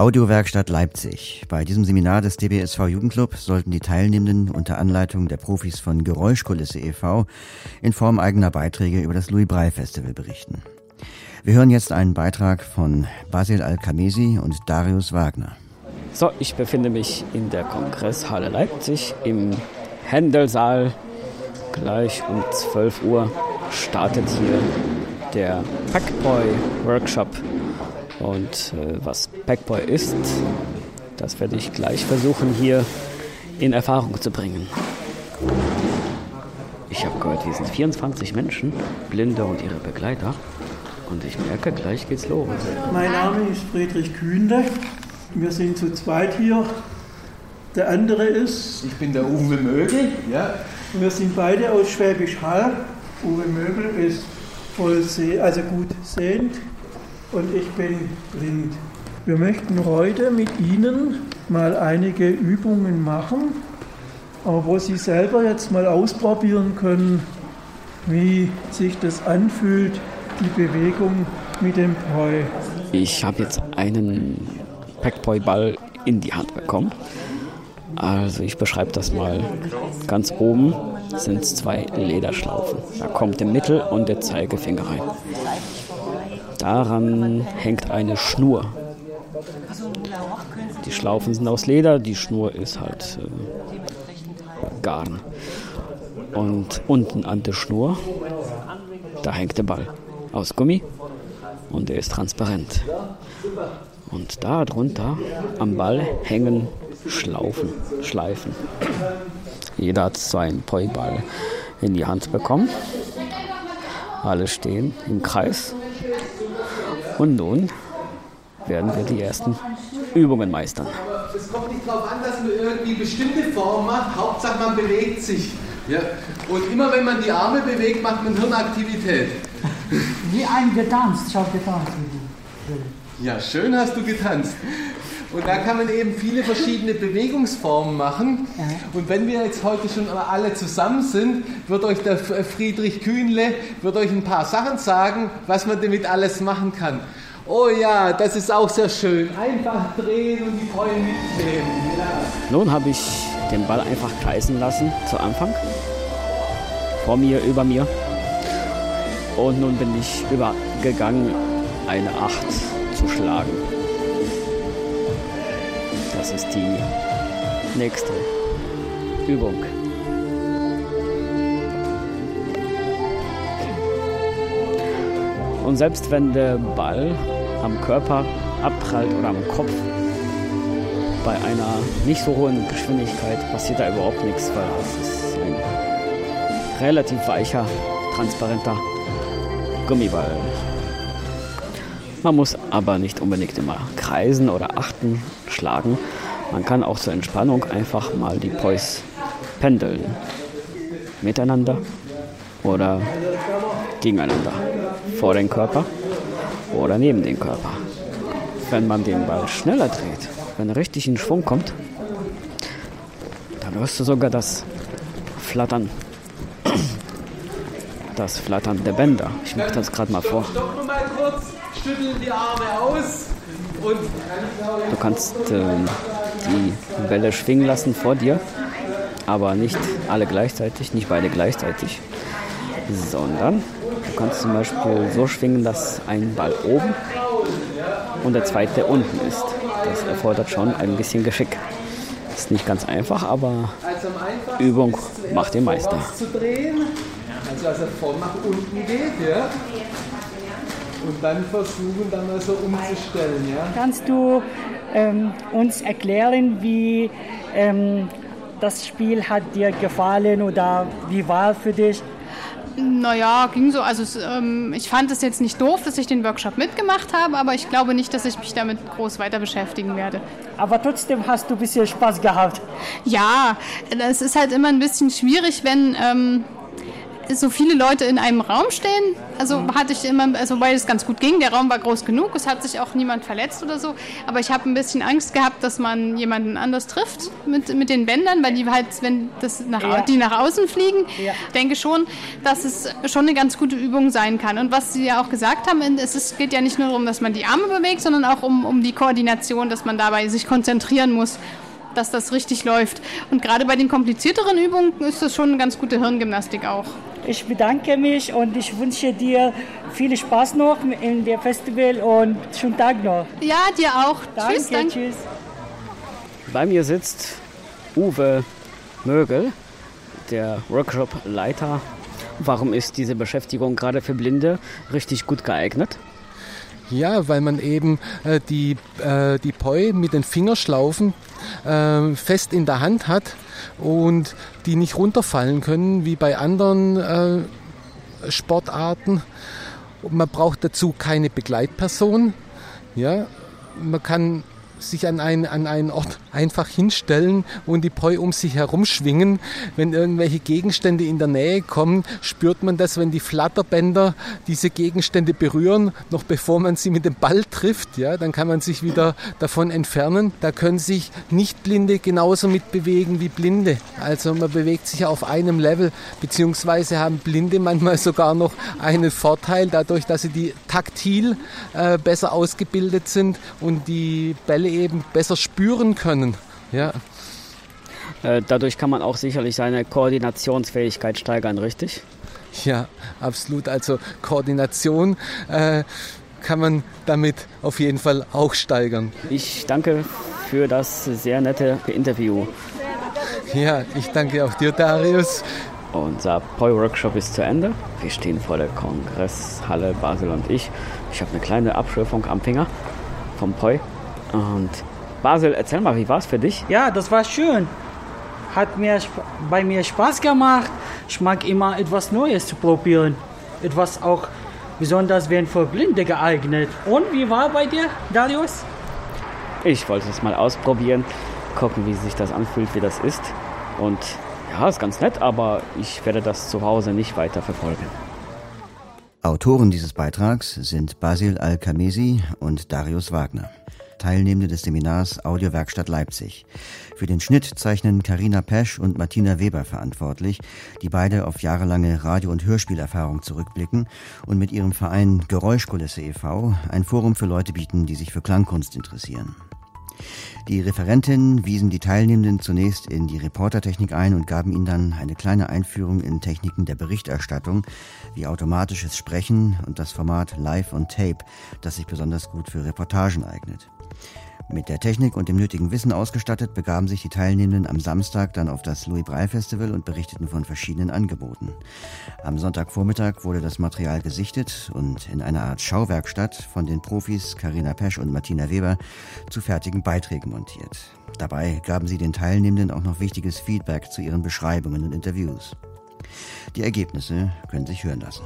Audiowerkstatt Leipzig. Bei diesem Seminar des DBSV Jugendclub sollten die Teilnehmenden unter Anleitung der Profis von Geräuschkulisse e.V. in Form eigener Beiträge über das Louis Braille Festival berichten. Wir hören jetzt einen Beitrag von Basil Al-Kamesi und Darius Wagner. So, ich befinde mich in der Kongresshalle Leipzig im Händelsaal. Gleich um 12 Uhr startet hier der Packboy Workshop und äh, was Packboy ist, das werde ich gleich versuchen hier in Erfahrung zu bringen. Ich habe gehört, wir sind 24 Menschen, Blinde und ihre Begleiter. Und ich merke, gleich geht's los. Mein Name ist Friedrich Kühnle. Wir sind zu zweit hier. Der andere ist. Ich bin der Uwe Mögel. Ja. Wir sind beide aus Schwäbisch Hall. Uwe Mögel ist voll seh also gut sehend und ich bin blind. Wir möchten heute mit Ihnen mal einige Übungen machen, wo Sie selber jetzt mal ausprobieren können, wie sich das anfühlt, die Bewegung mit dem Poi. Ich habe jetzt einen Packpoi-Ball in die Hand bekommen. Also ich beschreibe das mal. Ganz oben sind es zwei Lederschlaufen. Da kommt der Mittel- und der Zeigefinger rein. Daran hängt eine Schnur. Die Schlaufen sind aus Leder, die Schnur ist halt äh, Garn. Und unten an der Schnur, da hängt der Ball aus Gummi und der ist transparent. Und da drunter am Ball hängen Schlaufen, Schleifen. Jeder hat so einen Poi-Ball in die Hand bekommen. Alle stehen im Kreis und nun werden wir die ersten Übungen meistern. Es kommt nicht darauf an, dass man irgendwie bestimmte Formen macht. Hauptsache man bewegt sich. Ja. Und immer wenn man die Arme bewegt, macht man Hirnaktivität. Wie ein getanzt. Ich habe getanzt. Ja, schön hast du getanzt. Und da kann man eben viele verschiedene Bewegungsformen machen. Und wenn wir jetzt heute schon alle zusammen sind, wird euch der Friedrich Kühnle wird euch ein paar Sachen sagen, was man damit alles machen kann. Oh ja, das ist auch sehr schön. Einfach drehen und die Freunde mitnehmen. Ja. Nun habe ich den Ball einfach kreisen lassen zu Anfang. Vor mir, über mir. Und nun bin ich übergegangen, eine Acht zu schlagen. Das ist die nächste Übung. Und selbst wenn der Ball am Körper abprallt oder am Kopf, bei einer nicht so hohen Geschwindigkeit passiert da überhaupt nichts, weil es ist ein relativ weicher, transparenter Gummiball. Man muss aber nicht unbedingt immer kreisen oder achten, schlagen. Man kann auch zur Entspannung einfach mal die Poise pendeln. Miteinander oder gegeneinander. Vor den Körper oder neben den Körper. Wenn man den Ball schneller dreht, wenn er richtig in Schwung kommt, dann hörst du sogar das Flattern. Das Flattern der Bänder. Ich mache das gerade mal vor. Stopp mal kurz schütteln die Arme aus und du kannst äh, die Bälle schwingen lassen vor dir, aber nicht alle gleichzeitig, nicht beide gleichzeitig, sondern du kannst zum Beispiel so schwingen, dass ein Ball oben und der zweite unten ist. Das erfordert schon ein bisschen Geschick. Ist nicht ganz einfach, aber Übung macht den Meister. Also als er von nach unten geht, ja und dann versuchen, dann mal so umzustellen. Ja? Kannst du ähm, uns erklären, wie ähm, das Spiel hat dir gefallen oder wie war für dich? Naja, ging so. Also ähm, ich fand es jetzt nicht doof, dass ich den Workshop mitgemacht habe, aber ich glaube nicht, dass ich mich damit groß weiter beschäftigen werde. Aber trotzdem hast du ein bisschen Spaß gehabt. Ja, es ist halt immer ein bisschen schwierig, wenn ähm, so viele Leute in einem Raum stehen. Also hatte ich immer, also weil es ganz gut ging, der Raum war groß genug, es hat sich auch niemand verletzt oder so. Aber ich habe ein bisschen Angst gehabt, dass man jemanden anders trifft mit, mit den Bändern, weil die halt, wenn das nach, Ja. die nach außen fliegen, Ja. ich denke schon, dass es schon eine ganz gute Übung sein kann. Und was Sie ja auch gesagt haben, es ist, geht ja nicht nur darum, dass man die Arme bewegt, sondern auch um, um die Koordination, dass man dabei sich konzentrieren muss, dass das richtig läuft. Und gerade bei den komplizierteren Übungen ist das schon eine ganz gute Hirngymnastik auch. Ich bedanke mich und ich wünsche dir viel Spaß noch in der Festival und schönen Tag noch. Ja, dir auch. Danke, Tschüss, danke. tschüss. Bei mir sitzt Uwe Mögel, der Workshop-Leiter. Warum ist diese Beschäftigung gerade für Blinde richtig gut geeignet? Ja, weil man eben äh, die, äh, die Poi mit den Fingerschlaufen äh, fest in der Hand hat und die nicht runterfallen können wie bei anderen äh, Sportarten. Man braucht dazu keine Begleitperson. Ja, man kann sich an einen, an einen Ort einfach hinstellen und die Poi um sich herum schwingen. Wenn irgendwelche Gegenstände in der Nähe kommen, spürt man das, wenn die Flatterbänder diese Gegenstände berühren, noch bevor man sie mit dem Ball trifft. Ja, dann kann man sich wieder davon entfernen. Da können sich Nichtblinde genauso mitbewegen wie Blinde. Also man bewegt sich auf einem Level, beziehungsweise haben Blinde manchmal sogar noch einen Vorteil, dadurch, dass sie die taktil äh, besser ausgebildet sind und die Bälle eben besser spüren können. Ja, Äh, dadurch kann man auch sicherlich seine Koordinationsfähigkeit steigern, richtig? ja, absolut. Also Koordination äh, kann man damit auf jeden Fall auch steigern. Ich danke für das sehr nette Interview. Ja, ich danke auch dir, Darius. Unser Poi-Workshop ist zu Ende. Wir stehen vor der Kongresshalle Basel und ich. Ich habe eine kleine Abschürfung am Finger vom Poi. Und Basel, erzähl mal, wie war es für dich? Ja, das war schön. Hat mir bei mir Spaß gemacht. Ich mag immer etwas Neues zu probieren. Etwas auch besonders werden für Blinde geeignet. Und wie war bei dir, Darius? Ich wollte es mal ausprobieren, gucken, wie sich das anfühlt, wie das ist. Und ja, ist ganz nett, aber ich werde das zu Hause nicht weiter verfolgen. Autoren dieses Beitrags sind Basil Al-Kamesi und Darius Wagner. Teilnehmende des Seminars Audiowerkstatt Leipzig. Für den Schnitt zeichnen Karina Pesch und Martina Weber verantwortlich, die beide auf jahrelange Radio- und Hörspielerfahrung zurückblicken und mit ihrem Verein Geräuschkulisse e.V. ein Forum für Leute bieten, die sich für Klangkunst interessieren. Die Referentinnen wiesen die Teilnehmenden zunächst in die Reportertechnik ein und gaben ihnen dann eine kleine Einführung in Techniken der Berichterstattung, wie automatisches Sprechen und das Format Live on Tape, das sich besonders gut für Reportagen eignet. Mit der Technik und dem nötigen Wissen ausgestattet, begaben sich die Teilnehmenden am Samstag dann auf das Louis Braille Festival und berichteten von verschiedenen Angeboten. Am Sonntagvormittag wurde das Material gesichtet und in einer Art Schauwerkstatt von den Profis Karina Pesch und Martina Weber zu fertigen Beiträgen montiert. Dabei gaben sie den Teilnehmenden auch noch wichtiges Feedback zu ihren Beschreibungen und Interviews. Die Ergebnisse können sich hören lassen.